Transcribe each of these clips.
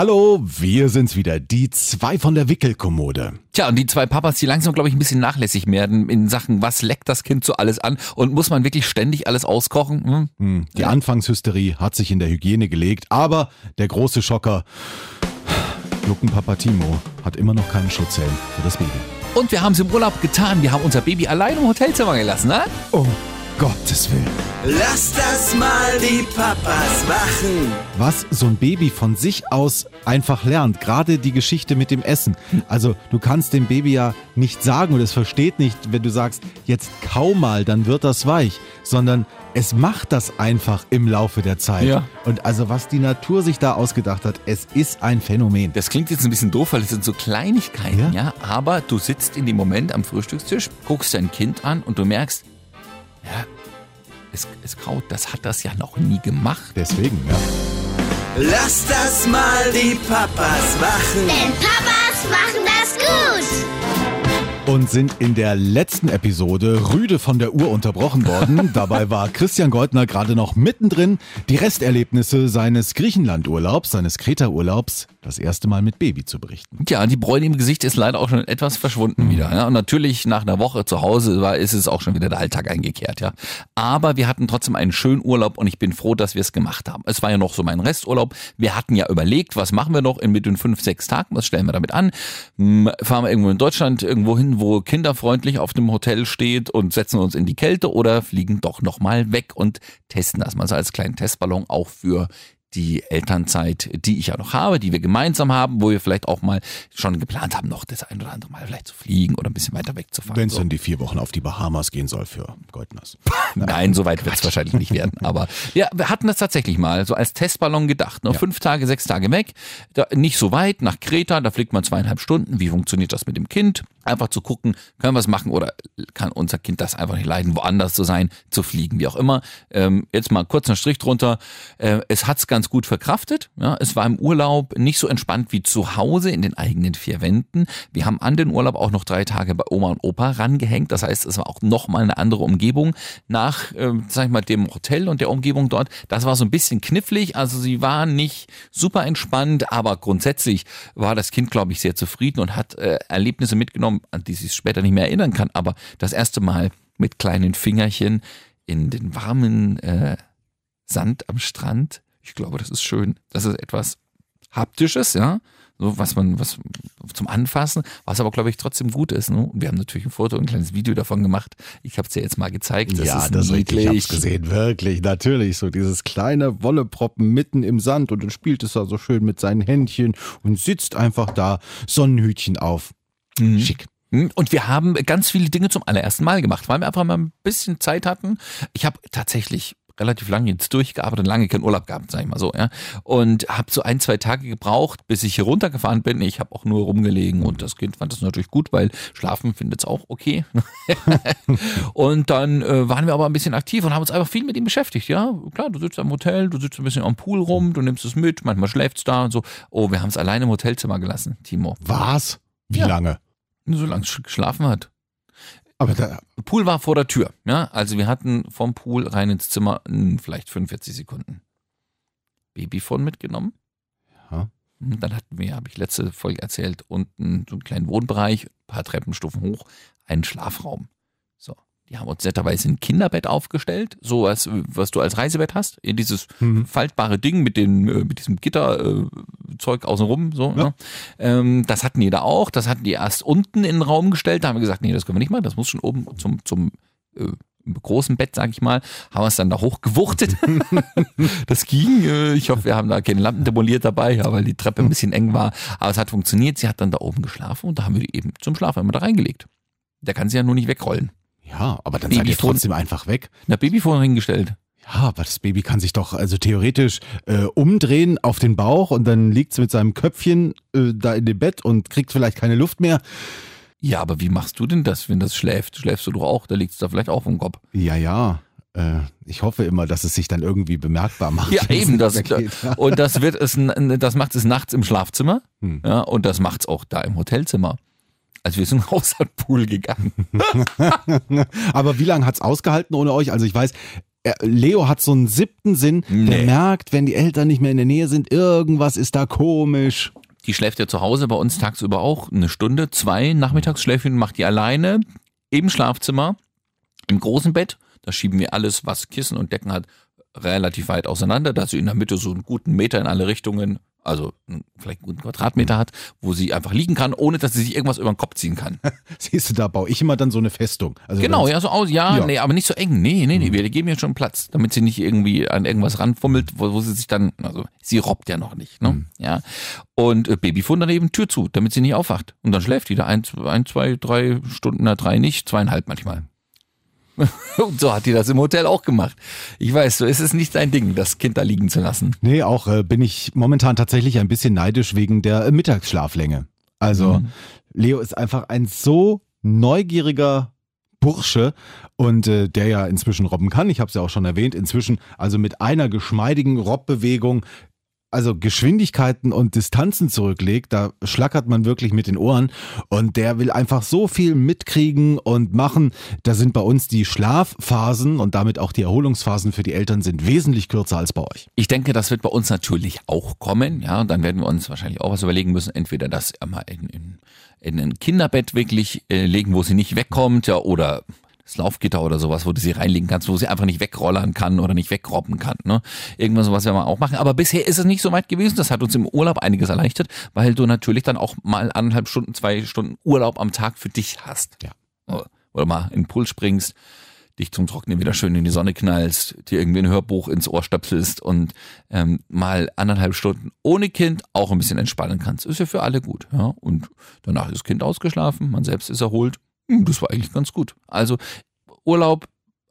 Hallo, wir sind's wieder, die zwei von der Wickelkommode. Tja, und die zwei Papas, die langsam, glaube ich, ein bisschen nachlässig werden in Sachen, was leckt das Kind so alles an und muss man wirklich ständig alles auskochen? Hm? Hm, die Anfangshysterie hat sich in der Hygiene gelegt, aber der große Schocker, Luckenpapa Timo, hat immer noch keinen Schutzhelm für das Baby. Und wir haben es im Urlaub getan. Wir haben unser Baby allein im Hotelzimmer gelassen, ne? Oh Gottes Willen. Lass das mal die Papas machen. Was so ein Baby von sich aus einfach lernt, gerade die Geschichte mit dem Essen. Also du kannst dem Baby ja nicht sagen und es versteht nicht, wenn du sagst, jetzt kau mal, dann wird das weich, sondern es macht das einfach im Laufe der Zeit. Ja. Und also was die Natur sich da ausgedacht hat, es ist ein Phänomen. Das klingt jetzt ein bisschen doof, weil es sind so Kleinigkeiten, Ja. ja. Aber du sitzt in dem Moment am Frühstückstisch, guckst dein Kind an und du merkst, ja, es, es kaut, das hat das ja noch nie gemacht. Deswegen, ja. Lass das mal die Papas machen. Denn Papas machen das gut. Und sind in der letzten Episode rüde von der Uhr unterbrochen worden. Dabei war Christian Goldner gerade noch mittendrin, die Resterlebnisse seines Griechenland-Urlaubs, seines Kreta-Urlaubs, das erste Mal mit Baby zu berichten. Ja, die Bräune im Gesicht ist leider auch schon etwas verschwunden wieder. Ja. Und natürlich nach einer Woche zu Hause war, ist es auch schon wieder der Alltag eingekehrt. Ja. Aber wir hatten trotzdem einen schönen Urlaub und ich bin froh, dass wir es gemacht haben. Es war ja noch so mein Resturlaub. Wir hatten ja überlegt, was machen wir noch in mit den fünf, sechs Tagen, was stellen wir damit an? Hm, Fahren wir irgendwo in Deutschland irgendwo hin, wo kinderfreundlich auf dem Hotel steht und setzen uns in die Kälte oder fliegen doch nochmal weg und testen das mal so als kleinen Testballon auch für die Elternzeit, die ich ja noch habe, die wir gemeinsam haben, wo wir vielleicht auch mal schon geplant haben, noch das ein oder andere Mal vielleicht zu fliegen oder ein bisschen weiter wegzufahren. Wenn es So. dann die vier Wochen auf die Bahamas gehen soll für Goldners. Nein, so weit wird es wahrscheinlich nicht werden. Aber ja, wir hatten das tatsächlich mal so als Testballon gedacht. Noch fünf Tage, sechs Tage weg. Da, nicht so weit nach Kreta, da fliegt man zweieinhalb Stunden. Wie funktioniert das mit dem Kind? Einfach zu gucken, können wir es machen oder kann unser Kind das einfach nicht leiden, woanders zu sein, zu fliegen, wie auch immer. Ähm, jetzt mal kurz einen Strich drunter. Äh, es hat's ganz gut verkraftet. Ja, es war im Urlaub nicht so entspannt wie zu Hause in den eigenen vier Wänden. Wir haben an den Urlaub auch noch drei Tage bei Oma und Opa rangehängt. Das heißt, es war auch nochmal eine andere Umgebung nach, ähm, sag ich mal, dem Hotel und der Umgebung dort. Das war so ein bisschen knifflig. Also sie waren nicht super entspannt, aber grundsätzlich war das Kind, glaube ich, sehr zufrieden und hat äh, Erlebnisse mitgenommen, an die sie sich später nicht mehr erinnern kann. Aber das erste Mal mit kleinen Fingerchen in den warmen äh, Sand am Strand. Ich glaube, das ist schön. Das ist etwas Haptisches, ja. So, was man, was zum Anfassen, was aber, glaube ich, trotzdem gut ist. Ne? Und wir haben natürlich ein Foto, ein kleines Video davon gemacht. Ich habe es dir jetzt mal gezeigt. Das ja, ist das ist richtig. Ich niedlich. hab's gesehen, wirklich, natürlich. So dieses kleine Wolleproppen mitten im Sand und dann spielt es da so schön mit seinen Händchen und sitzt einfach da, Sonnenhütchen auf. Schick. Hm, Und wir haben ganz viele Dinge zum allerersten Mal gemacht, weil wir einfach mal ein bisschen Zeit hatten. Ich habe tatsächlich relativ lange jetzt durchgearbeitet, lange keinen Urlaub gehabt, sag ich mal so, ja. Und habe so ein, zwei Tage gebraucht, bis ich hier runtergefahren bin. Ich habe auch nur rumgelegen und das Kind fand das natürlich gut, weil schlafen findet es auch okay. und dann äh, waren wir aber ein bisschen aktiv und haben uns einfach viel mit ihm beschäftigt, ja. Klar, du sitzt am Hotel, du sitzt ein bisschen am Pool rum, du nimmst es mit, manchmal schläft's da und so. Oh, wir haben es alleine im Hotelzimmer gelassen, Timo. Was? Wie Ja. lange? Nur solange es geschlafen hat. Aber da, Pool war vor der Tür. Ja, also wir hatten vom Pool rein ins Zimmer mh, vielleicht 45 Sekunden. Babyphone mitgenommen. Ja. Und Dann hatten wir, habe ich letzte Folge erzählt, unten so einen kleinen Wohnbereich, ein paar Treppenstufen hoch, einen Schlafraum. Die haben uns netterweise ein Kinderbett aufgestellt, so was, was du als Reisebett hast, in dieses Mhm. faltbare Ding mit, den, äh, mit diesem Gitterzeug äh, außenrum. So, Ja. ne? ähm, das hatten die da auch. Das hatten die erst unten in den Raum gestellt. Da haben wir gesagt, nee, das können wir nicht machen. Das muss schon oben zum, zum äh, großen Bett, sag ich mal. Haben wir es dann da hochgewuchtet. das ging. Äh, ich hoffe, wir haben da keine Lampen demoliert dabei, ja, weil die Treppe ein bisschen eng war. Aber es hat funktioniert. Sie hat dann da oben geschlafen und da haben wir die eben zum Schlafen immer da reingelegt. Der kann sie ja nur nicht wegrollen. Ja, aber dann seid ihr trotzdem einfach weg. Na, Babyphone hingestellt. Ja, aber das Baby kann sich doch also theoretisch äh, umdrehen auf den Bauch und dann liegt es mit seinem Köpfchen äh, da in dem Bett und kriegt vielleicht keine Luft mehr. Ja, aber wie machst du denn das, wenn das schläft? Schläfst du doch auch? Da liegt es da vielleicht auch im Kopf. Ja, ja. Äh, ich hoffe immer, dass es sich dann irgendwie bemerkbar macht. Ja, eben. Das. Ja. und das wird es, das macht es nachts im Schlafzimmer. Hm. Ja, und das macht es auch da im Hotelzimmer. Also wir sind raus an Pool gegangen. Aber wie lange hat's ausgehalten ohne euch? Also ich weiß, er, Leo hat so einen siebten Sinn, der Nee. merkt, wenn die Eltern nicht mehr in der Nähe sind, irgendwas ist da komisch. Die schläft ja zu Hause bei uns tagsüber auch eine Stunde, zwei Nachmittagsschläfchen macht die alleine im Schlafzimmer, im großen Bett. Da schieben wir alles, was Kissen und Decken hat, relativ weit auseinander, dass sie in der Mitte so einen guten Meter in alle Richtungen, also einen- vielleicht einen guten Quadratmeter hat, wo sie einfach liegen kann, ohne dass sie sich irgendwas über den Kopf ziehen kann. Siehst du, da baue ich immer dann so eine Festung. Also Genau, ja, so aus, ja, Ja. nee, aber nicht so eng. Nee, nee, nee, wir geben ihr schon Platz, damit sie nicht irgendwie an irgendwas ranfummelt, wo, wo sie sich dann, also sie robbt ja noch nicht, ne? Ja. Und äh, Babyfund daneben Tür zu, damit sie nicht aufwacht. Und dann schläft die da ein, ein zwei, drei Stunden, na drei nicht, zweieinhalb manchmal. Und so hat die das im Hotel auch gemacht. Ich weiß, so ist es nicht dein Ding, das Kind da liegen zu lassen. Nee, auch äh, bin ich momentan tatsächlich ein bisschen neidisch wegen der äh, Mittagsschlaflänge. Also Leo ist einfach ein so neugieriger Bursche und äh, der ja inzwischen robben kann. Ich habe es ja auch schon erwähnt. Inzwischen also mit einer geschmeidigen Robbbewegung also Geschwindigkeiten und Distanzen zurücklegt, da schlackert man wirklich mit den Ohren und der will einfach so viel mitkriegen und machen. Da sind bei uns die Schlafphasen und damit auch die Erholungsphasen für die Eltern sind wesentlich kürzer als bei euch. Ich denke, das wird bei uns natürlich auch kommen, ja, und dann werden wir uns wahrscheinlich auch was überlegen müssen, entweder das mal in, in, in ein Kinderbett wirklich äh, legen, wo sie nicht wegkommt, ja, oder das Laufgitter oder sowas, wo du sie reinlegen kannst, wo sie einfach nicht wegrollern kann oder nicht wegrobben kann, ne? Irgendwas sowas werden wir auch machen. Aber bisher ist es nicht so weit gewesen. Das hat uns im Urlaub einiges erleichtert, weil du natürlich dann auch mal anderthalb Stunden, zwei Stunden Urlaub am Tag für dich hast. Ja. Oder mal in den Pool springst, dich zum Trocknen wieder schön in die Sonne knallst, dir irgendwie ein Hörbuch ins Ohr stöpselst und ähm, mal anderthalb Stunden ohne Kind auch ein bisschen entspannen kannst. Ist ja für alle gut. Ja? Und danach ist das Kind ausgeschlafen, man selbst ist erholt. Hm, Das war eigentlich ganz gut. Also Urlaub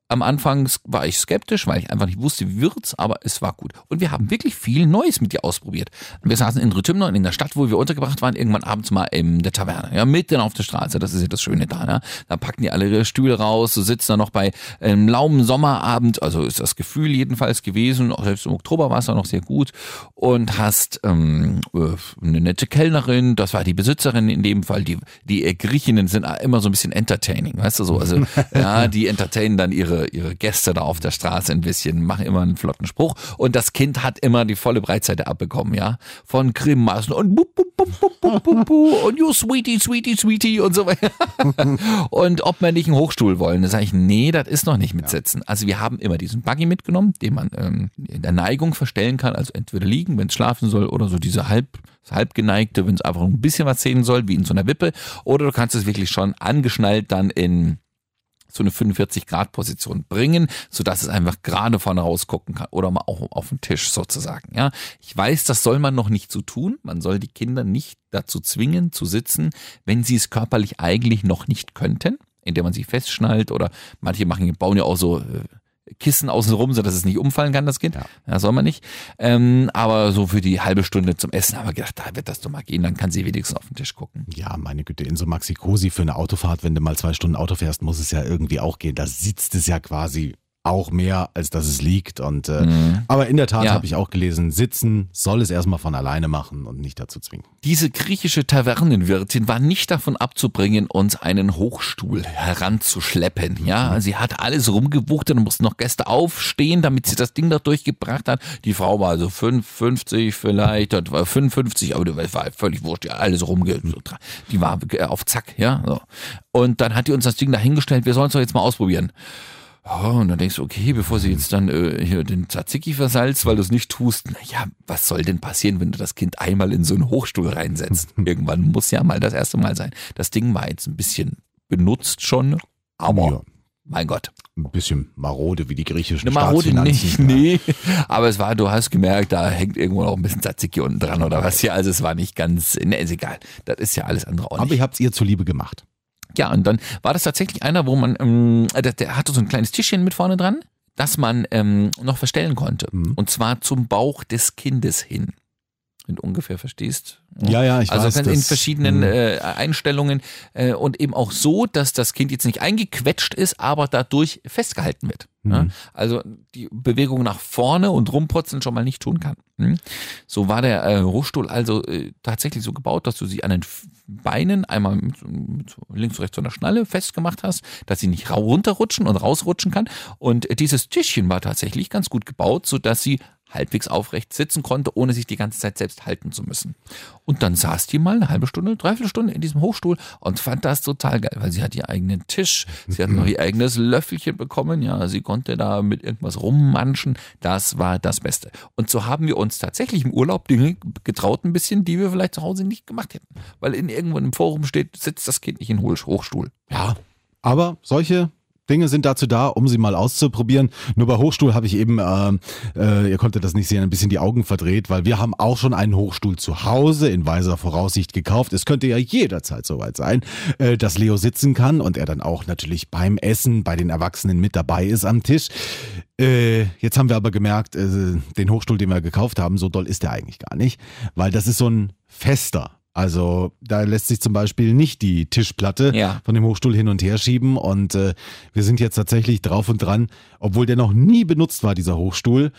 am Anfang war ich skeptisch, weil ich einfach nicht wusste, wie wird's, aber es war gut. Und wir haben wirklich viel Neues mit dir ausprobiert. Wir saßen in Rütümner und in der Stadt, wo wir untergebracht waren, irgendwann abends mal in der Taverne, ja, mitten auf der Straße. Das ist ja das Schöne da, ne? Da packen die alle ihre Stühle raus, du sitzt da noch bei einem laumen Sommerabend, also ist das Gefühl jedenfalls gewesen, auch selbst im Oktober war es auch noch sehr gut und hast ähm, äh, eine nette Kellnerin, das war die Besitzerin in dem Fall, die, die Griechinnen sind immer so ein bisschen entertaining, weißt du so, also ja, die entertainen dann ihre, ihre Gäste da auf der Straße ein bisschen, machen immer einen flotten Spruch. Und das Kind hat immer die volle Breitseite abbekommen, ja, von Grimassen und bup, bup, bup, bup, bup, bup, bup, und you sweetie, sweetie, sweetie und so weiter. und ob wir nicht einen Hochstuhl wollen, da sage ich, nee, das ist noch nicht mit Sitzen. Also wir haben immer diesen Buggy mitgenommen, den man ähm, in der Neigung verstellen kann, also entweder liegen, wenn es schlafen soll, oder so diese halb halbgeneigte, wenn es einfach ein bisschen was sehen soll, wie in so einer Wippe, oder du kannst es wirklich schon angeschnallt dann in so eine 45 Grad Position bringen, so dass es einfach gerade vorne rausgucken kann oder mal auch auf dem Tisch sozusagen. Ja, ich weiß, das soll man noch nicht so tun. Man soll die Kinder nicht dazu zwingen zu sitzen, wenn sie es körperlich eigentlich noch nicht könnten, indem man sie festschnallt oder manche machen bauen ja auch so äh, Kissen außen rum, so dass es nicht umfallen kann, das Kind. Ja. soll man nicht. Ähm, aber so für die halbe Stunde zum Essen haben wir gedacht, da wird das doch mal gehen, dann kann sie wenigstens auf den Tisch gucken. Ja, meine Güte, in so Maxi-Cosi für eine Autofahrt, wenn du mal zwei Stunden Auto fährst, muss es ja irgendwie auch gehen. Da sitzt es ja quasi auch mehr, als dass es liegt. Und äh, aber in der Tat Ja. habe ich auch gelesen, sitzen soll es erstmal von alleine machen und nicht dazu zwingen. Diese griechische Tavernenwirtin war nicht davon abzubringen, uns einen Hochstuhl heranzuschleppen. Ja, sie hat alles rumgewuchtet und mussten noch Gäste aufstehen, damit sie das Ding da durchgebracht hat. Die Frau war so 55 vielleicht, das war 55, aber das war völlig wurscht, ja, alles rumge... Die war äh, auf Zack, ja. So. Und dann hat die uns das Ding da hingestellt, wir sollen es doch jetzt mal ausprobieren. Oh, und dann denkst du, okay, bevor sie jetzt dann äh, hier den Tzatziki versalzt, weil du es nicht tust, naja, was soll denn passieren, wenn du das Kind einmal in so einen Hochstuhl reinsetzt? Irgendwann muss ja mal das erste Mal sein. Das Ding war jetzt ein bisschen benutzt schon, aber Ja. mein Gott, Ein bisschen marode wie die griechischen eine Marode nicht, Staatsfinanzen. nee. Aber es war, du hast gemerkt, da hängt irgendwo noch ein bisschen Tzatziki unten dran oder was hier. Also es war nicht ganz, ne, ist egal. Das ist ja alles andere auch nicht. Aber ihr habt es ihr zuliebe gemacht. Ja, und dann war das tatsächlich einer, wo man, ähm, der, der hatte so ein kleines Tischchen mit vorne dran, das man ähm, noch verstellen konnte. Und zwar zum Bauch des Kindes hin. Mit ungefähr verstehst. Ja, ja, ich also weiß, in das- verschiedenen Mhm. äh, Einstellungen äh, und eben auch so, dass das Kind jetzt nicht eingequetscht ist, aber dadurch festgehalten wird. Ja? Also die Bewegung nach vorne und rumputzen schon mal nicht tun kann. Hm? So war der äh, Hochstuhl also äh, tatsächlich so gebaut, dass du sie an den Beinen einmal mit, mit links, rechts so einer Schnalle festgemacht hast, dass sie nicht runterrutschen und rausrutschen kann. Und dieses Tischchen war tatsächlich ganz gut gebaut, so dass sie halbwegs aufrecht sitzen konnte, ohne sich die ganze Zeit selbst halten zu müssen. Und dann saß die mal eine halbe Stunde, dreiviertel Stunde in diesem Hochstuhl und fand das total geil, weil sie hat ihren eigenen Tisch, sie hat noch ihr eigenes Löffelchen bekommen, ja, sie konnte da mit irgendwas rummanschen, das war das Beste. Und so haben wir uns tatsächlich im Urlaub Dinge getraut ein bisschen, die wir vielleicht zu Hause nicht gemacht hätten. Weil in irgendwo im Forum steht, sitzt das Kind nicht in Hoch- Hochstuhl. Ja, aber solche Dinge sind dazu da, um sie mal auszuprobieren. Nur bei Hochstuhl habe ich eben, ähm, äh, ihr konntet das nicht sehen, ein bisschen die Augen verdreht, weil wir haben auch schon einen Hochstuhl zu Hause in weiser Voraussicht gekauft. Es könnte ja jederzeit soweit sein, äh, dass Leo sitzen kann und er dann auch natürlich beim Essen bei den Erwachsenen mit dabei ist am Tisch. Äh, jetzt haben wir aber gemerkt, äh, den Hochstuhl, den wir gekauft haben, so doll ist der eigentlich gar nicht, weil das ist so ein fester. Also da lässt sich zum Beispiel nicht die Tischplatte Ja. von dem Hochstuhl hin und her schieben und äh, wir sind jetzt tatsächlich drauf und dran, obwohl der noch nie benutzt war, dieser Hochstuhl,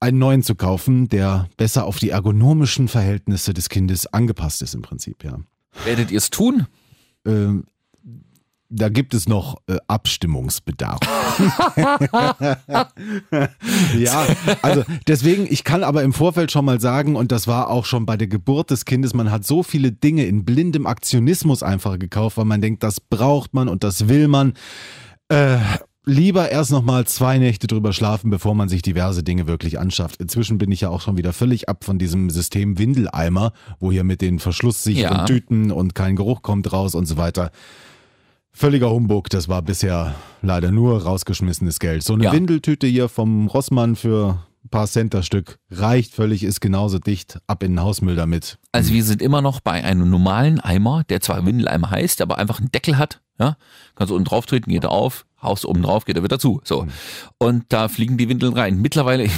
einen neuen zu kaufen, der besser auf die ergonomischen Verhältnisse des Kindes angepasst ist im Prinzip, ja. Werdet ihr es tun? Ähm, da gibt es noch äh, Abstimmungsbedarf. ja, also deswegen, ich kann aber im Vorfeld schon mal sagen, und das war auch schon bei der Geburt des Kindes, man hat so viele Dinge in blindem Aktionismus einfach gekauft, weil man denkt, das braucht man und das will man. Äh, lieber erst noch mal zwei Nächte drüber schlafen, bevor man sich diverse Dinge wirklich anschafft. Inzwischen bin ich ja auch schon wieder völlig ab von diesem System Windeleimer, wo hier mit den verschlusssicheren Ja. Tüten und kein Geruch kommt raus und so weiter. Völliger Humbug, das war bisher leider nur rausgeschmissenes Geld. So eine Ja. Windeltüte hier vom Rossmann für ein paar Cent das Stück reicht völlig, ist genauso dicht, ab in den Hausmüll damit. Also wir sind immer noch bei einem normalen Eimer, der zwar Windeleimer heißt, aber einfach einen Deckel hat. Ja, kannst du unten drauf treten, geht er auf, haust oben drauf, geht er wieder zu. So. Und da fliegen die Windeln rein. Mittlerweile, ich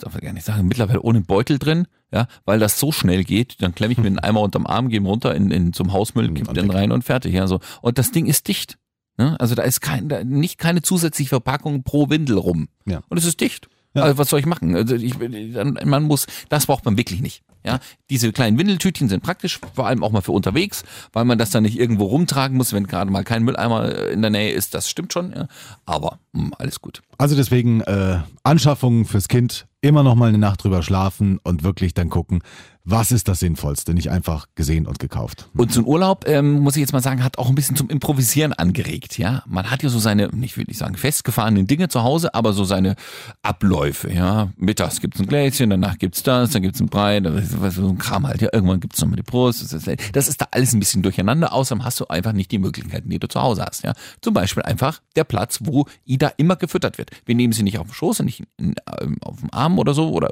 darf gar nicht sagen, mittlerweile ohne Beutel drin, ja, weil das so schnell geht, dann klemme ich mir den Eimer unterm Arm, gehe runter in, in, zum Hausmüll, kipp und den rein und fertig. Ja, so. Und das Ding ist dicht. Ne? Also da ist kein, da, nicht keine zusätzliche Verpackung pro Windel rum. Ja. Und es ist dicht. Ja. Also was soll ich machen? Also ich, man muss, das braucht man wirklich nicht. Ja, diese kleinen Windeltütchen sind praktisch, vor allem auch mal für unterwegs, weil man das dann nicht irgendwo rumtragen muss, wenn gerade mal kein Mülleimer äh, in der Nähe ist. Das stimmt schon, ja. aber mh, alles gut. Also deswegen äh, Anschaffungen fürs Kind, immer noch mal eine Nacht drüber schlafen und wirklich dann gucken, was ist das Sinnvollste, nicht einfach gesehen und gekauft. Und so ein Urlaub, ähm, muss ich jetzt mal sagen, hat auch ein bisschen zum Improvisieren angeregt. Ja, man hat ja so seine, nicht will ich sagen festgefahrenen Dinge zu Hause, aber so seine Abläufe. Ja, mittags gibt's ein Gläschen, danach gibt's das, dann gibt's ein Brei, dann ist was, so ein Kram halt. Ja, irgendwann gibt's noch mal die Brust. Das ist, das ist da alles ein bisschen durcheinander. Außerdem hast du einfach nicht die Möglichkeiten, die du zu Hause hast. Ja, zum Beispiel einfach der Platz, wo Ida immer gefüttert wird. Wir nehmen sie nicht auf dem Schoß, nicht ähm, auf dem Arm oder so oder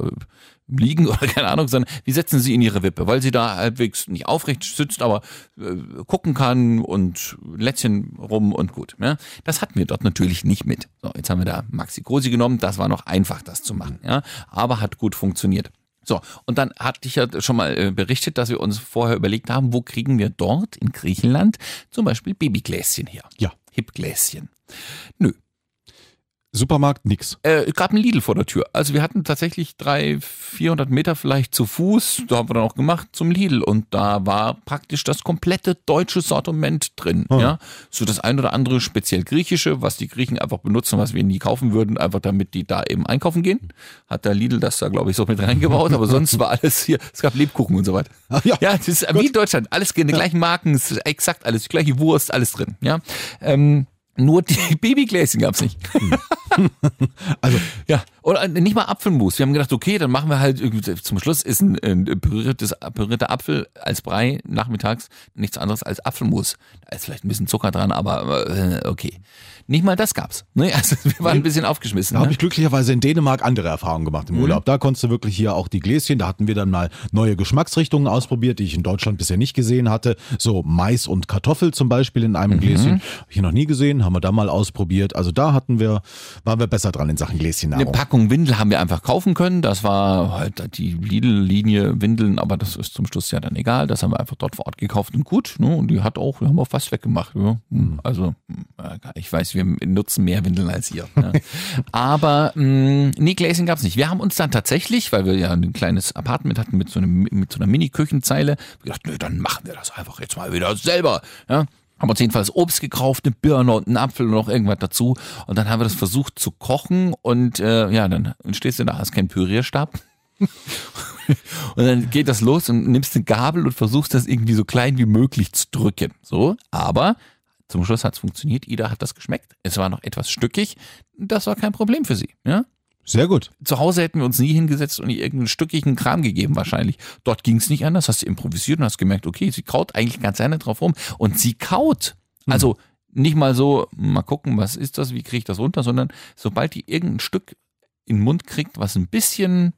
Liegen oder keine Ahnung, sondern wir setzen sie in ihre Wippe, weil sie da halbwegs nicht aufrecht sitzt, aber äh, gucken kann und Lätzchen rum und gut. Ja? Das hatten wir dort natürlich nicht mit. So, jetzt haben wir da Maxi Cosi genommen, das war noch einfach, das zu machen, ja, aber hat gut funktioniert. So, und dann hatte ich ja schon mal äh, berichtet, dass wir uns vorher überlegt haben, wo kriegen wir dort in Griechenland zum Beispiel Babygläschen her? Ja. Hipgläschen. Nö, Supermarkt nix. äh, gab ein Lidl vor der Tür. Also wir hatten tatsächlich drei, 400 Meter vielleicht zu Fuß, da haben wir dann auch gemacht, zum Lidl. Und da war praktisch das komplette deutsche Sortiment drin. Ja, so das ein oder andere speziell griechische, was die Griechen einfach benutzen, was wir nie kaufen würden, einfach damit die da eben einkaufen gehen. Hat der Lidl das da, glaube ich, so mit reingebaut. Aber sonst war alles hier, es gab Lebkuchen und so weiter. Ach ja. ja, das ist wie in Deutschland. Alles die gleichen Marken, es ist exakt alles, die gleiche Wurst, alles drin. Ja, ähm, nur die Babygläschen gab's nicht. Also Ja, oder nicht mal Apfelmus. Wir haben gedacht, okay, dann machen wir halt irgendwie- zum Schluss ist ein, ein püriertes, pürierter Apfel als Brei nachmittags nichts anderes als Apfelmus. Da ist vielleicht ein bisschen Zucker dran, aber äh, okay. Nicht mal das gab's. Ne? Also wir waren ein bisschen aufgeschmissen. Da habe Ne? ich glücklicherweise in Dänemark andere Erfahrungen gemacht im Urlaub. Da konntest du wirklich hier auch die Gläschen, da hatten wir dann mal neue Geschmacksrichtungen ausprobiert, die ich in Deutschland bisher nicht gesehen hatte. So Mais und Kartoffel zum Beispiel in einem Gläschen. Hab ich noch nie gesehen, haben wir da mal ausprobiert. Also da hatten wir, waren wir besser dran in Sachen Eine Gläschennahrung. Packung Packung Windel haben wir einfach kaufen können. Das war halt die Lidl-Linie Windeln, aber das ist zum Schluss ja dann egal. Das haben wir einfach dort vor Ort gekauft und gut. Ne? Und die hat auch, wir haben auch fast weggemacht. Ja? Hm, also, ich weiß, wir nutzen mehr Windeln als ihr. Ne? aber mh, hm, nee, Gläschen gab es nicht. Wir haben uns dann tatsächlich, weil wir ja ein kleines Apartment hatten mit so, einem, mit so einer Mini-Küchenzeile, gedacht, nö, dann machen wir das einfach jetzt mal wieder selber. Ja? Haben uns jedenfalls Obst gekauft, eine Birne und einen Apfel und noch irgendwas dazu. Und dann haben wir das versucht zu kochen und äh, ja, dann stehst du da, hast keinen Pürierstab. und dann geht das los und nimmst eine Gabel und versuchst das irgendwie so klein wie möglich zu drücken. So, aber zum Schluss hat es funktioniert. Ida hat das geschmeckt. Es war noch etwas stückig. Das war kein Problem für sie. Ja? Sehr gut. Zu Hause hätten wir uns nie hingesetzt und ihr irgendeinen stückigen Kram gegeben wahrscheinlich. Dort ging es nicht anders, hast du improvisiert und hast gemerkt, okay, sie kaut eigentlich ganz gerne drauf rum und sie kaut. Hm. Also nicht mal so, mal gucken, was ist das, wie kriege ich das runter, sondern sobald die irgendein Stück in den Mund kriegt, was ein bisschen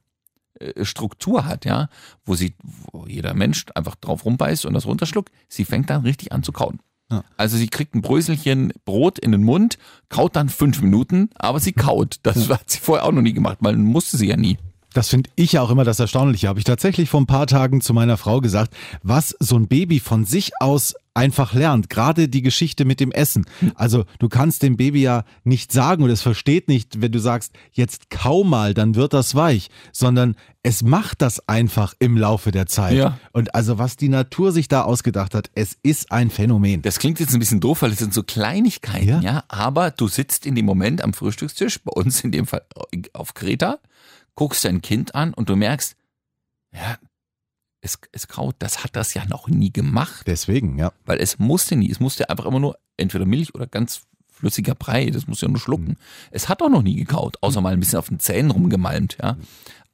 äh, Struktur hat, ja, wo sie, wo jeder Mensch einfach drauf rumbeißt und das runterschluckt, sie fängt dann richtig an zu kauen. Ja. Also sie kriegt ein Bröselchen Brot in den Mund, kaut dann fünf Minuten, aber sie kaut. Das hat sie vorher auch noch nie gemacht, weil musste sie ja nie. Das finde ich ja auch immer das Erstaunliche. Habe ich tatsächlich vor ein paar Tagen zu meiner Frau gesagt, was so ein Baby von sich aus einfach lernt. Gerade die Geschichte mit dem Essen. Also du kannst dem Baby ja nicht sagen und es versteht nicht, wenn du sagst, jetzt kau mal, dann wird das weich, sondern es macht das einfach im Laufe der Zeit. Ja. Und also was die Natur sich da ausgedacht hat, es ist ein Phänomen. Das klingt jetzt ein bisschen doof, weil es sind so Kleinigkeiten, ja. ja, aber du sitzt in dem Moment am Frühstückstisch, bei uns in dem Fall auf Kreta, guckst dein Kind an und du merkst, ja, es, es kaut, das hat das ja noch nie gemacht. Deswegen, ja. Weil es musste nie, es musste einfach immer nur entweder Milch oder ganz flüssiger Brei, das muss ja nur schlucken. Mhm. Es hat auch noch nie gekaut, außer mal ein bisschen auf den Zähnen rumgemalmt, ja.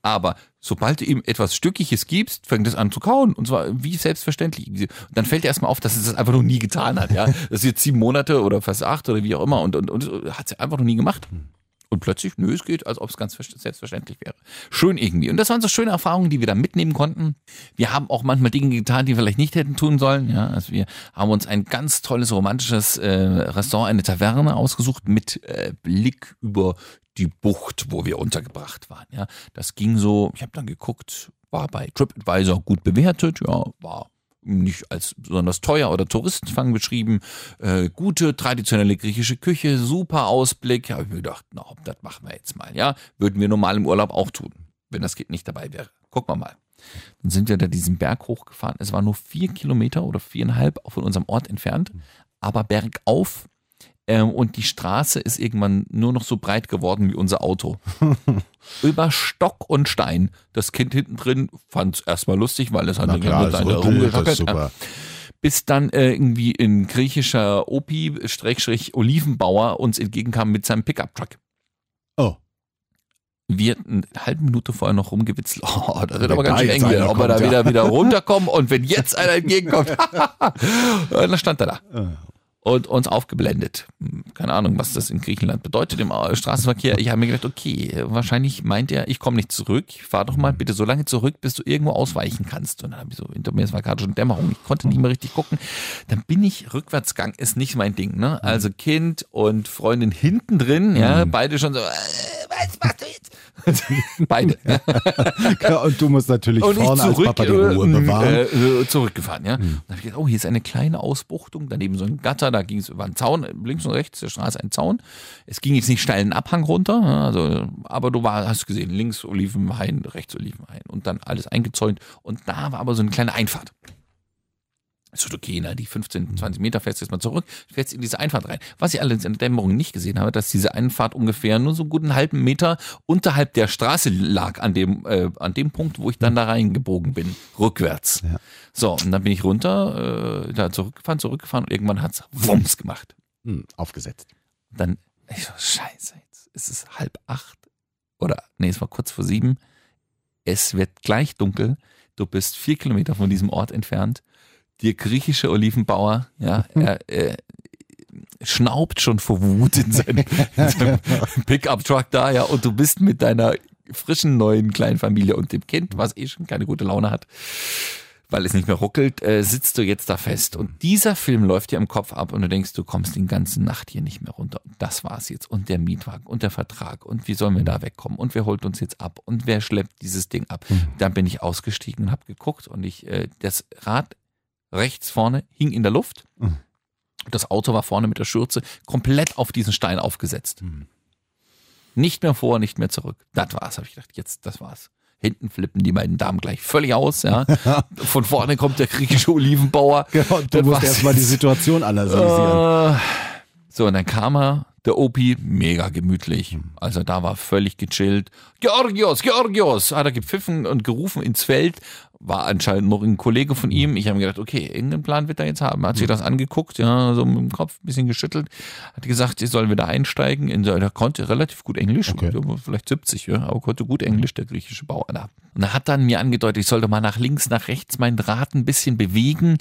Aber sobald du ihm etwas Stückiges gibst, fängt es an zu kauen. Und zwar wie selbstverständlich. Und dann fällt dir erstmal auf, dass es das einfach noch nie getan hat. Ja? Das ist jetzt sieben Monate oder fast acht oder wie auch immer. Und, und, und hat es einfach noch nie gemacht. Und plötzlich, nö, es geht, als ob es ganz selbstverständlich wäre. Schön irgendwie. Und das waren so schöne Erfahrungen, die wir da mitnehmen konnten. Wir haben auch manchmal Dinge getan, die wir vielleicht nicht hätten tun sollen. Ja, also wir haben uns ein ganz tolles romantisches äh, Restaurant, eine Taverne ausgesucht mit äh, Blick über die Bucht, wo wir untergebracht waren. Ja, das ging so. Ich habe dann geguckt, war bei TripAdvisor gut bewertet. Ja, war nicht als besonders teuer oder Touristenfang beschrieben. Äh, gute traditionelle griechische Küche, super Ausblick. Habe ich mir gedacht, na, das machen wir jetzt mal. Ja, würden wir normal im Urlaub auch tun, wenn das Kind nicht dabei wäre. Gucken wir mal. Dann sind wir da diesen Berg hochgefahren. Es war nur vier Kilometer oder viereinhalb von unserem Ort entfernt, aber bergauf ähm, und die Straße ist irgendwann nur noch so breit geworden wie unser Auto. Über Stock und Stein. Das Kind hinten drin fand es erstmal lustig, weil es hat eine rumgeschackelt. Bis dann äh, irgendwie ein griechischer Opi-Olivenbauer uns entgegenkam mit seinem Pickup-Truck. Oh wir eine halbe Minute vorher noch rumgewitzelt. Oh, das wird aber ganz schön eng ob wir da wieder, wieder runterkommen und wenn jetzt einer entgegenkommt, dann stand er da. Und uns aufgeblendet. Keine Ahnung, was das in Griechenland bedeutet im Straßenverkehr. Ich habe mir gedacht, okay, wahrscheinlich meint er, ich komme nicht zurück. Fahr doch mal bitte so lange zurück, bis du irgendwo ausweichen kannst. Und dann habe ich so, hinter mir, es war gerade schon Dämmerung, ich konnte nicht mehr richtig gucken. Dann bin ich, Rückwärtsgang ist nicht mein Ding, ne? Also Kind und Freundin hinten drin, ja, mhm. beide schon so, äh, was machst du jetzt? Beide. ja, und du musst natürlich und vorne zurück, als Papa die Ruhe äh, bewahren. Äh, zurückgefahren, ja. Mhm. Dann habe ich gedacht, oh, hier ist eine kleine Ausbuchtung, daneben so ein Gatter, da ging es über einen Zaun, links und rechts der Straße ein Zaun. Es ging jetzt nicht steil einen Abhang runter, also, aber du war, hast gesehen, links Olivenhain, rechts Olivenhain und dann alles eingezäunt. Und da war aber so eine kleine Einfahrt. Es ist okay, na, die 15, 20 Meter fährst du jetzt mal zurück, fährst in diese Einfahrt rein. Was ich allerdings in der Dämmerung nicht gesehen habe, dass diese Einfahrt ungefähr nur so gut einen halben Meter unterhalb der Straße lag, an dem, äh, an dem Punkt, wo ich dann da reingebogen bin, rückwärts. Ja. So, und dann bin ich runter, äh, da zurückgefahren, zurückgefahren und irgendwann hat's Wumms gemacht. Hm, aufgesetzt. Dann, ich so, scheiße, jetzt ist es halb acht. Oder, nee, es war kurz vor sieben. Es wird gleich dunkel. Du bist vier Kilometer von diesem Ort entfernt der griechische Olivenbauer, ja, er, er schnaubt schon vor Wut in seinem, seinem Pickup-Truck da, ja, und du bist mit deiner frischen neuen kleinen Familie und dem Kind, was eh schon keine gute Laune hat, weil es nicht mehr ruckelt, äh, sitzt du jetzt da fest. Und dieser Film läuft dir im Kopf ab und du denkst, du kommst die ganze Nacht hier nicht mehr runter. Und das war's jetzt. Und der Mietwagen und der Vertrag und wie sollen wir da wegkommen und wer holt uns jetzt ab und wer schleppt dieses Ding ab. Dann bin ich ausgestiegen und habe geguckt und ich, äh, das Rad rechts vorne hing in der Luft. Das Auto war vorne mit der Schürze komplett auf diesen Stein aufgesetzt. Nicht mehr vor, nicht mehr zurück. Das war's, habe ich gedacht. Jetzt, das war's. Hinten flippen die beiden Damen gleich völlig aus. Ja. Von vorne kommt der griechische Olivenbauer. Genau, du Das musst erstmal die Situation analysieren. Äh, so, und dann kam er, der Opi, mega gemütlich. Also da war völlig gechillt. Georgios, Georgios, hat er gepfiffen und gerufen ins Feld. War anscheinend noch ein Kollege von ihm. Ich habe mir gedacht, okay, irgendeinen Plan wird er jetzt haben. Hat sich das angeguckt, ja, so mit dem Kopf ein bisschen geschüttelt. Hat gesagt, ich soll wieder einsteigen. In, der konnte relativ gut Englisch, Okay. vielleicht 70, ja, aber konnte gut Englisch, der griechische Bauer da. Und er hat dann mir angedeutet, ich sollte mal nach links, nach rechts mein Rad ein bisschen bewegen.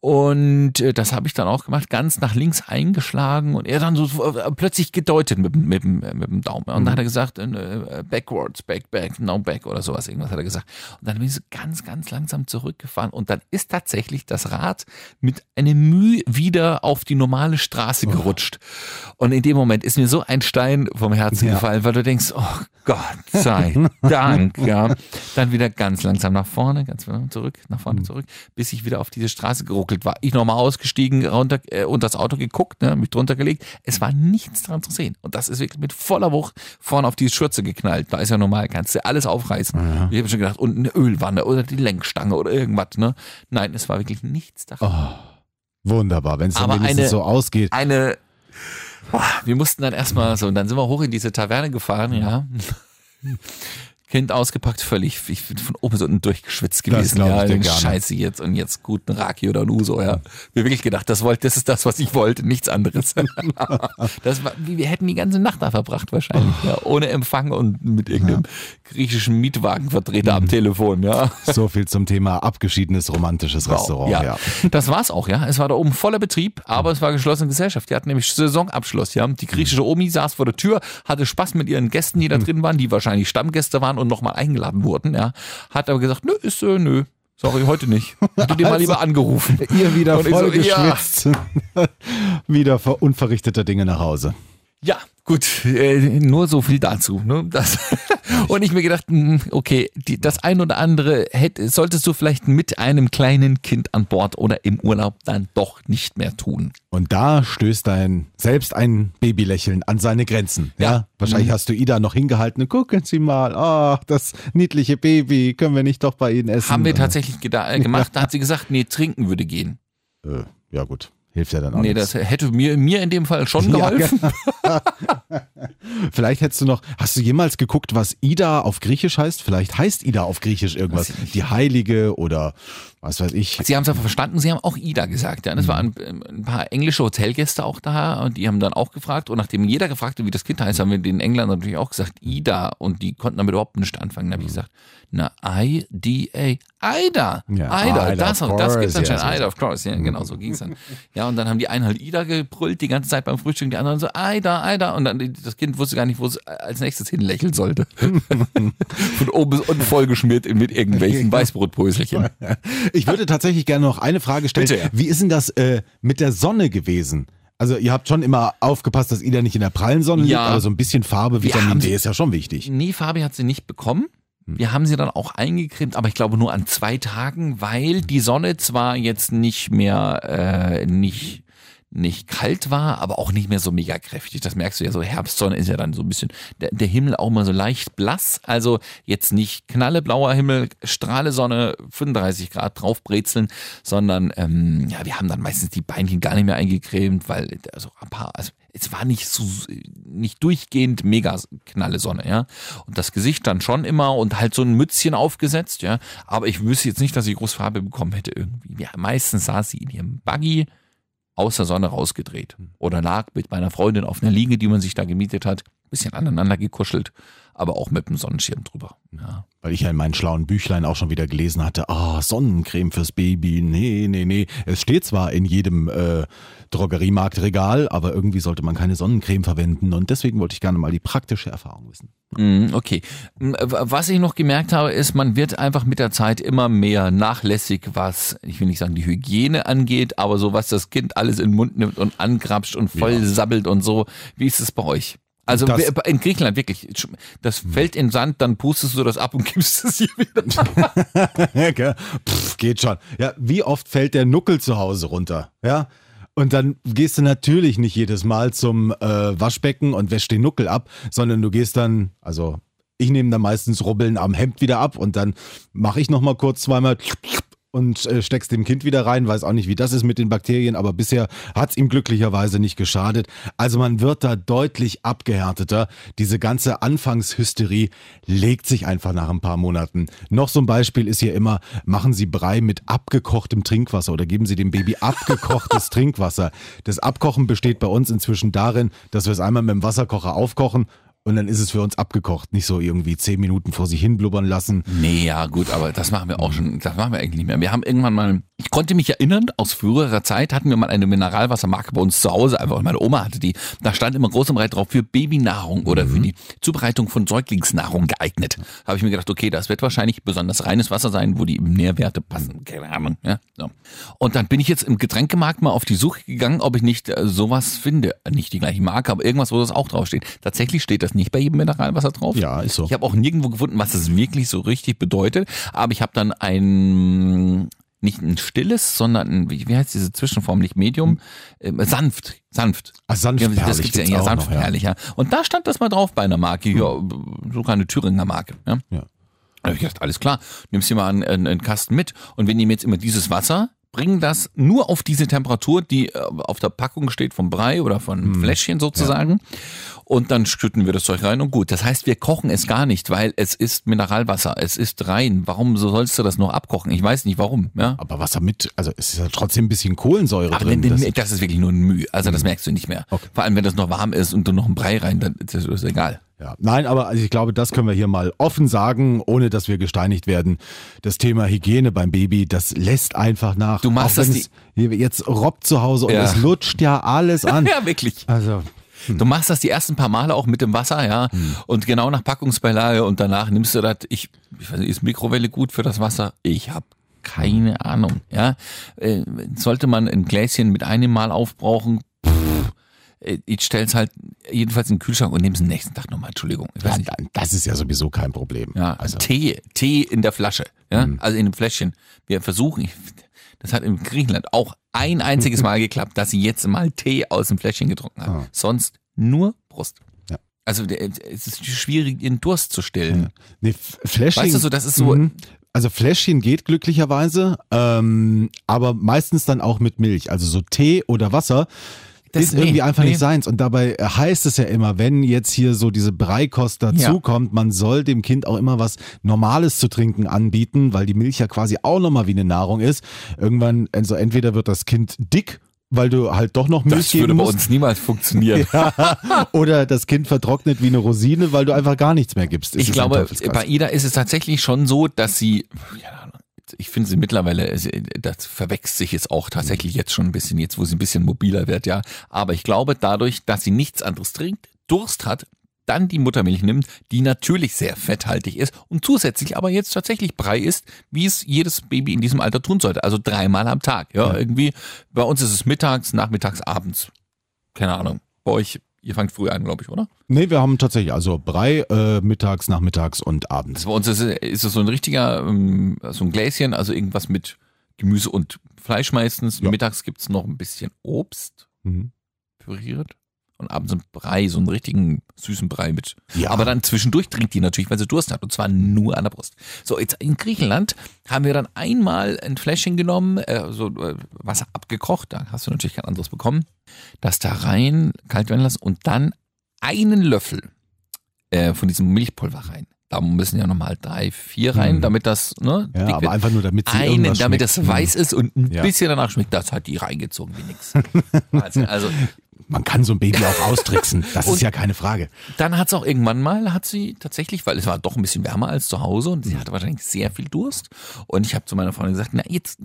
Und äh, das habe ich dann auch gemacht, ganz nach links eingeschlagen und er dann so äh, plötzlich gedeutet mit, dem- mit, mit dem Daumen. Und dann hat er gesagt, äh, backwards, back, back, no back oder sowas, irgendwas hat er gesagt. Und dann bin ich so ganz, ganz langsam zurückgefahren und dann ist tatsächlich das Rad mit einer Mühe wieder auf die normale Straße gerutscht. Und in dem Moment ist mir so ein Stein vom Herzen Ja. gefallen, weil du denkst, oh Gott sei Dank, ja. Dann wieder ganz langsam nach vorne, ganz langsam zurück, nach vorne zurück, bis ich wieder auf diese Straße geruckelt war. Ich nochmal ausgestiegen, runter, äh, unter das Auto geguckt, ne, mich drunter gelegt. Es war nichts dran zu sehen. Und das ist wirklich mit voller Wucht vorne auf die Schürze geknallt. Da ist ja normal, kannst du alles aufreißen. Ich habe schon gedacht, und eine Ölwanne oder die Lenkstange oder irgendwas, ne? Nein, es war wirklich nichts daran. Wunderbar, wenn es dann wenigstens eine- so ausgeht. eine. Wir mussten dann erstmal so, und dann sind wir hoch in diese Taverne gefahren, ja. Kind ausgepackt, völlig, ich bin von oben bis unten durchgeschwitzt Das gewesen. ich ja, dir gerne. Scheiße jetzt und jetzt guten Raki oder ein Uso, ja. Wir wirklich gedacht, das wollte, das ist das, was ich wollte, nichts anderes. das war, wir hätten die ganze Nacht da verbracht wahrscheinlich, ja, ohne Empfang und mit irgendeinem griechischen Mietwagenvertreter Mhm. am Telefon, ja. So viel zum Thema abgeschiedenes romantisches Restaurant. Ja. Ja. Das war's auch, ja. Es war da oben voller Betrieb, aber es war geschlossene Gesellschaft. Die hatten nämlich Saisonabschluss, ja. Die griechische Omi saß vor der Tür, hatte Spaß mit ihren Gästen, die da drin waren, die wahrscheinlich Stammgäste waren und nochmal eingeladen wurden, ja. Hat aber gesagt, nö, ist, äh, nö. Sorry, heute nicht. Hätte dir mal lieber angerufen. Ihr wieder ich so, voll ja. wieder ver- unverrichteter Dinge nach Hause. Ja, gut, äh, nur so viel dazu. Ne? Das und ich mir gedacht, hm, okay, die, das ein oder andere hätte, solltest du vielleicht mit einem kleinen Kind an Bord oder im Urlaub dann doch nicht mehr tun. Und da stößt dein selbst ein Babylächeln an seine Grenzen. Ja. Ja. Wahrscheinlich hast du Ida noch hingehalten. und Gucken Sie mal, ach, das niedliche Baby, können wir nicht doch bei Ihnen essen? Haben wir tatsächlich äh, gemacht. Da hat sie gesagt, nee, trinken würde gehen. Äh, ja gut, hilft ja dann auch Nee, nichts. das hätte mir, mir in dem Fall schon Ja, geholfen. Vielleicht hättest du noch, hast du jemals geguckt, was Ida auf Griechisch heißt? Vielleicht heißt Ida auf Griechisch irgendwas. Die Heilige oder was weiß ich. Sie haben es aber verstanden, sie haben auch Ida gesagt. Ja. Das waren ein paar englische Hotelgäste auch da und die haben dann auch gefragt. Und nachdem jeder gefragt hat, wie das Kind heißt, haben wir den Engländern natürlich auch gesagt, Ida. Und die konnten damit überhaupt nicht anfangen. Da habe ich gesagt, na, I-D-A. Ida. Ja, Ida. Ida, das, of das gibt's course, anscheinend. so. Ida, of course. Ja, genau, so ging's dann. Ja, und dann haben die einen halt Ida gebrüllt die ganze Zeit beim Frühstück, die anderen so, Ida, Ida. Und dann das Kind wusste gar nicht, wo es als nächstes hinlächeln sollte. Von oben bis unten vollgeschmiert mit irgendwelchen Weißbrotbröselchen. Ich würde tatsächlich gerne noch eine Frage stellen. Bitte, ja. Wie ist denn das äh, mit der Sonne gewesen? Also ihr habt schon immer aufgepasst, dass Ida nicht in der prallen Sonne liegt, Ja. aber so ein bisschen Farbe, Vitamin D ist ja schon wichtig. Nee, Fabi hat sie nicht bekommen. Wir haben sie dann auch eingecremt, aber ich glaube nur an zwei Tagen, weil die Sonne zwar jetzt nicht mehr äh, nicht nicht kalt war, aber auch nicht mehr so mega kräftig. Das merkst du ja so. Herbstsonne ist ja dann so ein bisschen der, der Himmel auch mal so leicht blass. Also jetzt nicht knalleblauer Himmel, Strahle Sonne, 35 Grad draufbrezeln, sondern ähm, ja, wir haben dann meistens die Beinchen gar nicht mehr eingecremt, weil also ein paar, also es war nicht so nicht durchgehend mega knalle Sonne, ja. Und das Gesicht dann schon immer und halt so ein Mützchen aufgesetzt, ja. Aber ich wüsste jetzt nicht, dass sie groß Farbe bekommen hätte irgendwie. Ja, meistens saß sie in ihrem Buggy aus der Sonne rausgedreht oder lag mit meiner Freundin auf einer Liege, die man sich da gemietet hat, bisschen aneinander gekuschelt, aber auch mit dem Sonnenschirm drüber. Ja. Weil ich ja in meinen schlauen Büchlein auch schon wieder gelesen hatte, ah, Sonnencreme fürs Baby, nee, nee, nee. Es steht zwar in jedem äh, Drogeriemarktregal, aber irgendwie sollte man keine Sonnencreme verwenden und deswegen wollte ich gerne mal die praktische Erfahrung wissen. Mm, Okay. Was ich noch gemerkt habe, ist, man wird einfach mit der Zeit immer mehr nachlässig, was, ich will nicht sagen, die Hygiene angeht, aber so was das Kind alles in den Mund nimmt und angrapscht und voll Ja. sabbelt und so. Wie ist es bei euch? Also Das- in Griechenland wirklich, das fällt in Sand, dann pustest du das ab und gibst es hier wieder. Pff, geht schon. Ja, wie oft fällt der Nuckel zu Hause runter? Ja. Und dann gehst du natürlich nicht jedes Mal zum äh, Waschbecken und wäschst den Nuckel ab, sondern du gehst dann, also ich nehme dann meistens Rubbeln am Hemd wieder ab und dann mache ich nochmal kurz zweimal und äh, steckst dem Kind wieder rein. Weiß auch nicht, wie das ist mit den Bakterien, aber bisher hat's ihm glücklicherweise nicht geschadet. Also man wird da deutlich abgehärteter. Diese ganze Anfangshysterie legt sich einfach nach ein paar Monaten. Noch so ein Beispiel ist hier immer, machen Sie Brei mit abgekochtem Trinkwasser oder geben Sie dem Baby abgekochtes Trinkwasser. Das Abkochen besteht bei uns inzwischen darin, dass wir es einmal mit dem Wasserkocher aufkochen und dann ist es für uns abgekocht. Nicht so irgendwie zehn Minuten vor sich hin blubbern lassen. Nee, ja, gut, aber das machen wir auch schon, das machen wir eigentlich nicht mehr. Wir haben irgendwann mal, ich konnte mich erinnern, aus früherer Zeit hatten wir mal eine Mineralwassermarke bei uns zu Hause, einfach weil meine Oma hatte die. Da stand immer groß und breit drauf für Babynahrung oder für die Zubereitung von Säuglingsnahrung geeignet. Habe ich mir gedacht, okay, das wird wahrscheinlich besonders reines Wasser sein, wo die Nährwerte passen. Keine Ahnung, ja. So. Und dann bin ich jetzt im Getränkemarkt mal auf die Suche gegangen, ob ich nicht äh, sowas finde. Nicht die gleiche Marke, aber irgendwas, wo das auch draufsteht. Tatsächlich steht das nicht bei jedem Mineralwasser drauf. Ja, ist so. Ich habe auch nirgendwo gefunden, was es wirklich so richtig bedeutet. Aber ich habe dann ein nicht ein stilles, sondern ein, wie, heißt diese Zwischenform, nicht Medium, ähm, sanft, sanft. Ah, sanft Ja, das gibt's ja, ja auch sanft noch, ja. ja. Und da stand das mal drauf bei einer Marke, ja, sogar eine Thüringer Marke, ja. Ja. Da habe ich gedacht, alles klar, nimmst dir mal einen, einen, Kasten mit und wir nehmen jetzt immer dieses Wasser, bringen das nur auf diese Temperatur, die äh, auf der Packung steht vom Brei oder von Hm. Fläschchen sozusagen. Und dann schütten wir das Zeug rein und gut. Das heißt, wir kochen es gar nicht, weil es ist Mineralwasser, es ist rein. Warum so sollst du das noch abkochen? Ich weiß nicht warum. Ja? Aber Wasser mit, also es ist ja trotzdem ein bisschen Kohlensäure Aber drin. wenn, das- das ist wirklich nur ein Mühe. Also das merkst du nicht mehr. Okay. Vor allem, wenn das noch warm ist und du noch einen Brei rein, dann ist das egal. Ja, nein, aber also ich glaube, das können wir hier mal offen sagen, ohne dass wir gesteinigt werden. Das Thema Hygiene beim Baby, das lässt einfach nach. Du machst das jetzt robbt zu Hause und Ja. es lutscht ja alles an. Ja, wirklich. Also, Du machst das die ersten paar Male auch mit dem Wasser, ja, und genau nach Packungsbeilage und danach nimmst du das, ich, ich weiß nicht, ist Mikrowelle gut für das Wasser? Ich habe keine Ahnung, ja. Äh, sollte man ein Gläschen mit einem Mal aufbrauchen? Pff, äh, ich stell's halt jedenfalls in den Kühlschrank und nehm's am nächsten Tag nochmal, Entschuldigung. Ich ja, das ist ja sowieso kein Problem. Ja, also, Tee, Tee in der Flasche, ja, also in einem Fläschchen. Wir versuchen, das hat in Griechenland auch ein einziges Mal geklappt, dass sie jetzt mal Tee aus dem Fläschchen getrunken haben. Ah. Sonst nur Brust. Ja. Also der- es ist schwierig, ihren Durst zu stillen. nee, F- Fläschchen. Weißt du so, das ist so, Mhm. Also Fläschchen geht glücklicherweise, ähm, aber meistens dann auch mit Milch. Also so Tee oder Wasser Das- ist irgendwie nee, einfach nee. nicht seins. Und dabei heißt es ja immer, wenn jetzt hier so diese Breikost dazukommt, man soll dem Kind auch immer was Normales zu trinken anbieten, weil die Milch ja quasi auch nochmal wie eine Nahrung ist. Irgendwann, also entweder wird das Kind dick, weil du halt doch noch Milch das würde geben bei musst. uns niemals funktionieren. Oder das Kind vertrocknet wie eine Rosine, weil du einfach gar nichts mehr gibst. Ich ist ein glaube, bei Ida ist es tatsächlich schon so, dass sie, keine Ich finde sie mittlerweile, das verwechselt sich jetzt auch tatsächlich jetzt schon ein bisschen, jetzt wo sie ein bisschen mobiler wird, ja. Aber ich glaube, dadurch, dass sie nichts anderes trinkt, Durst hat, dann die Muttermilch nimmt, die natürlich sehr fetthaltig ist und zusätzlich aber jetzt tatsächlich Brei ist, wie es jedes Baby in diesem Alter tun sollte. Also dreimal am Tag. Ja, irgendwie. Bei uns ist es mittags, nachmittags, abends. Keine Ahnung. Bei euch, ihr fangt früh an, glaube ich, oder? Nee, wir haben tatsächlich also Brei äh, mittags, nachmittags und abends. Also bei uns ist, es- ist es so ein richtiger, ähm, so ein Gläschen, also irgendwas mit Gemüse und Fleisch meistens. Ja. Mittags gibt's noch ein bisschen Obst Mhm. püriert. Und abends ein Brei, so einen richtigen süßen Brei mit. Ja. Aber dann zwischendurch trinkt die natürlich, weil sie Durst hat. Und zwar nur an der Brust. So, jetzt in Griechenland haben wir dann einmal ein Fläschchen genommen, äh, so äh, Wasser abgekocht. Da hast du natürlich kein anderes bekommen. Das da rein, kalt werden lassen und dann einen Löffel äh, von diesem Milchpulver rein. Da müssen ja nochmal drei, vier rein, Mhm. damit das ne, Ja, aber wird. einfach nur, damit sie einen, damit das weiß ist und ein Ja. bisschen danach schmeckt. Das hat die reingezogen wie nix. Wahnsinn. Also man kann so ein Baby auch austricksen. Das ist ja keine Frage. Dann hat es auch irgendwann mal, hat sie tatsächlich, weil es war doch ein bisschen wärmer als zu Hause und sie hatte wahrscheinlich sehr viel Durst. Und ich habe zu meiner Freundin gesagt, na jetzt,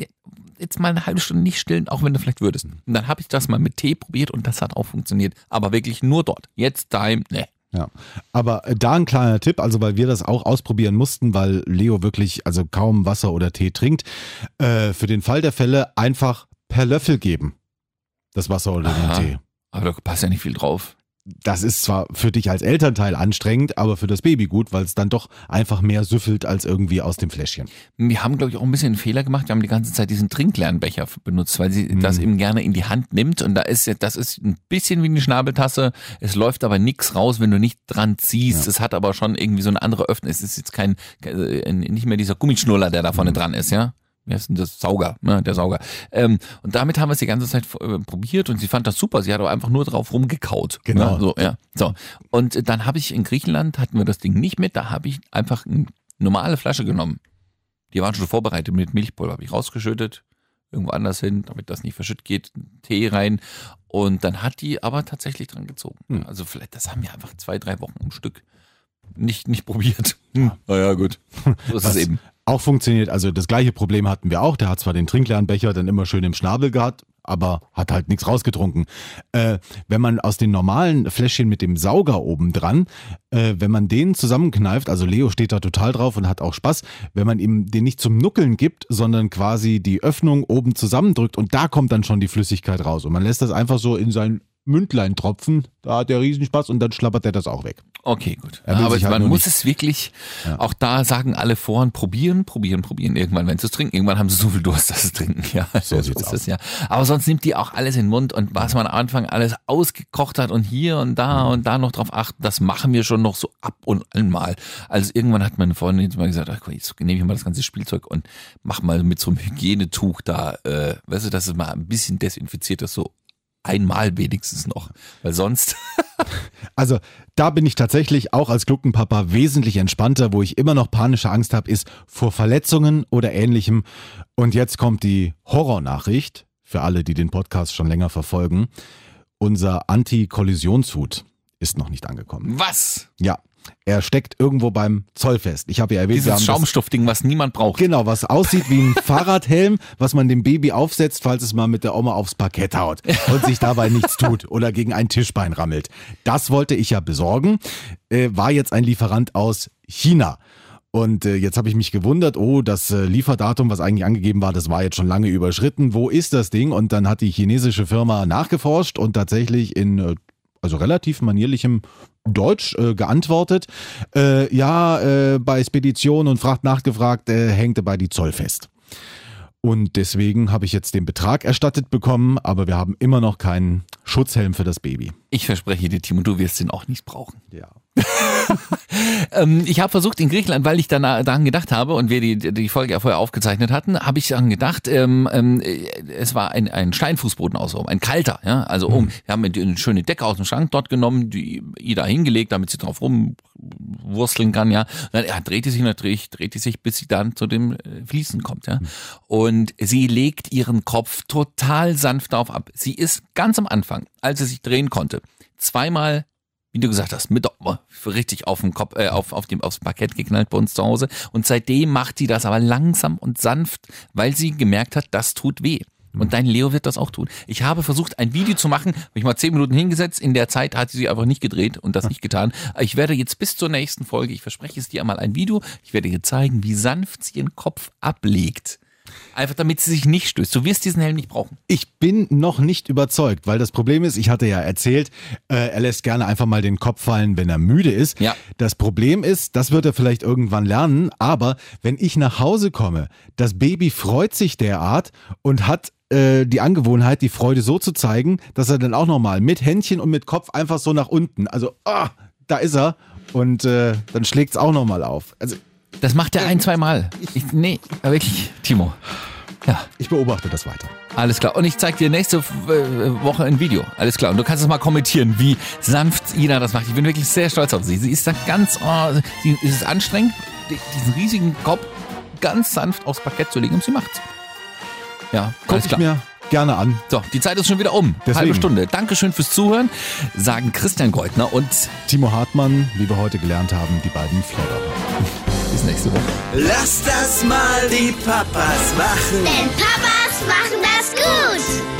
jetzt mal eine halbe Stunde nicht stillen, auch wenn du vielleicht würdest. Und dann habe ich das mal mit Tee probiert und das hat auch funktioniert. Aber wirklich nur dort. Jetzt daheim, ne. Ja, aber äh, da ein kleiner Tipp, also weil wir das auch ausprobieren mussten, weil Leo wirklich also kaum Wasser oder Tee trinkt. Äh, für den Fall der Fälle einfach per Löffel geben. Das Wasser oder den Aha. Tee. Aber da passt ja nicht viel drauf. Das ist zwar für dich als Elternteil anstrengend, aber für das Baby gut, weil es dann doch einfach mehr süffelt als irgendwie aus dem Fläschchen. Wir haben, glaube ich, auch ein bisschen einen Fehler gemacht. Wir haben die ganze Zeit diesen Trinklernbecher benutzt, weil sie das eben gerne in die Hand nimmt. Und da ist ja, das ist ein bisschen wie eine Schnabeltasse. Es läuft aber nichts raus, wenn du nicht dran ziehst. Es hat aber schon irgendwie so eine andere Öffnung. Es ist jetzt kein, äh, nicht mehr dieser Gummischnuller, der da vorne dran ist, ja. Wie heißt denn das? Sauger, ne? der Sauger. Ähm, und damit haben wir es die ganze Zeit äh, probiert und sie fand das super. Sie hat aber einfach nur drauf rumgekaut. Genau. Ne? So, ja. So. Und dann habe ich in Griechenland, hatten wir das Ding nicht mit, da habe ich einfach eine normale Flasche genommen. Die waren schon vorbereitet mit Milchpulver, habe ich rausgeschüttet, irgendwo anders hin, damit das nicht verschütt geht, Tee rein. Und dann hat die aber tatsächlich dran gezogen. Hm. Also vielleicht, das haben wir einfach zwei, drei Wochen am Stück nicht, nicht probiert. Hm. Naja, gut. So ist Was es eben. Auch funktioniert, also das gleiche Problem hatten wir auch. Der hat zwar den Trinklernbecher dann immer schön im Schnabel gehabt, aber hat halt nichts rausgetrunken. Äh, wenn man aus den normalen Fläschchen mit dem Sauger oben dran, äh, wenn man den zusammenkneift, also Leo steht da total drauf und hat auch Spaß, wenn man ihm den nicht zum Nuckeln gibt, sondern quasi die Öffnung oben zusammendrückt und da kommt dann schon die Flüssigkeit raus und man lässt das einfach so in sein Mündlein tropfen, da hat er Riesenspaß und dann schlappert er das auch weg. Okay, gut. Er aber halt man muss nicht- es wirklich, auch da sagen alle vorn, probieren, probieren, probieren. Irgendwann, wenn sie es trinken, irgendwann haben sie so viel Durst, dass sie trinken. Ja, So sieht's ist aus. es ja. Aber sonst nimmt die auch alles in den Mund und was man am Anfang alles ausgekocht hat und hier und da Mhm. und da noch drauf achten, das machen wir schon noch so ab und an mal. Also irgendwann hat meine Freundin jetzt mal gesagt, ach, jetzt nehme ich mal das ganze Spielzeug und mach mal mit so einem Hygienetuch da, äh, weißt du, dass es mal ein bisschen desinfiziert ist, so einmal wenigstens noch. Weil sonst Also da bin ich tatsächlich auch als Gluckenpapa wesentlich entspannter. Wo ich immer noch panische Angst habe, ist vor Verletzungen oder ähnlichem. Und jetzt kommt die Horrornachricht für alle, die den Podcast schon länger verfolgen. Unser Anti-Kollisionshut ist noch nicht angekommen. was? Ja, er steckt irgendwo beim Zoll fest. Ich habe ja erwähnt, Dieses Schaumstoffding, was niemand braucht. Genau, was aussieht wie ein Fahrradhelm, was man dem Baby aufsetzt, falls es mal mit der Oma aufs Parkett haut und sich dabei nichts tut oder gegen ein Tischbein rammelt. Das wollte ich ja besorgen, äh, war jetzt ein Lieferant aus China. Und äh, jetzt habe ich mich gewundert, oh, das äh, Lieferdatum, was eigentlich angegeben war, das war jetzt schon lange überschritten. Wo ist das Ding? Und dann hat die chinesische Firma nachgeforscht und tatsächlich in äh, also relativ manierlichem Deutsch äh, geantwortet. Äh, ja, äh, bei Spedition und Fracht nachgefragt, äh, hängte bei die Zoll fest. Und deswegen habe ich jetzt den Betrag erstattet bekommen, aber wir haben immer noch keinen Schutzhelm für das Baby. Ich verspreche dir, Timo, du wirst den auch nicht brauchen. Ja. Ähm, ich habe versucht in Griechenland, weil ich dann daran gedacht habe und wir die, die Folge ja vorher aufgezeichnet hatten, habe ich daran gedacht, ähm, ähm, äh, es war ein, ein Steinfußboden außenrum, ein kalter. Ja? Also um, wir haben eine schöne Decke aus dem Schrank dort genommen, die Ida hingelegt, damit sie drauf rumwursteln kann. Ja, und dann ja, dreht die sich natürlich, dreht die sich, bis sie dann zu dem äh, Fließen kommt. Ja, und sie legt ihren Kopf total sanft darauf ab. Sie ist ganz am Anfang, als sie sich drehen konnte, zweimal wie du gesagt hast, mit richtig auf dem Kopf, äh, auf, auf dem, aufs Parkett geknallt bei uns zu Hause. Und seitdem macht sie das aber langsam und sanft, weil sie gemerkt hat, das tut weh. Und dein Leo wird das auch tun. Ich habe versucht, ein Video zu machen, habe ich mal zehn Minuten hingesetzt. In der Zeit hat sie sich einfach nicht gedreht und das nicht getan. Ich werde jetzt bis zur nächsten Folge, ich verspreche es dir einmal ein Video, ich werde dir zeigen, wie sanft sie ihren Kopf ablegt. Einfach damit sie sich nicht stößt. Du wirst diesen Helm nicht brauchen. Ich bin noch nicht überzeugt, weil das Problem ist, ich hatte ja erzählt, äh, er lässt gerne einfach mal den Kopf fallen, wenn er müde ist. Ja. Das Problem ist, das wird er vielleicht irgendwann lernen, aber wenn ich nach Hause komme, das Baby freut sich derart und hat äh, die Angewohnheit, die Freude so zu zeigen, dass er dann auch nochmal mit Händchen und mit Kopf einfach so nach unten, also ah, da ist er und äh, dann schlägt es auch nochmal auf. Also Das macht er ein, zwei Mal. Ich, nee, aber wirklich, Timo. Ja. ich beobachte das weiter. Alles klar. Und ich zeig dir nächste äh, Woche ein Video. Alles klar. Und du kannst es mal kommentieren, wie sanft Ina das macht. Ich bin wirklich sehr stolz auf sie. Sie ist da ganz, oh, sie es ist anstrengend, die- diesen riesigen Kopf ganz sanft aufs Parkett zu legen und sie macht's. Ja, Guck alles ich klar. mir gerne an. So, die Zeit ist schon wieder um. Deswegen. Halbe Stunde. Dankeschön fürs Zuhören, sagen Christian Goldner und Timo Hartmann, wie wir heute gelernt haben, die beiden Flodder bis nächste Woche. Lass das mal die Papas machen. Denn Papas machen das gut.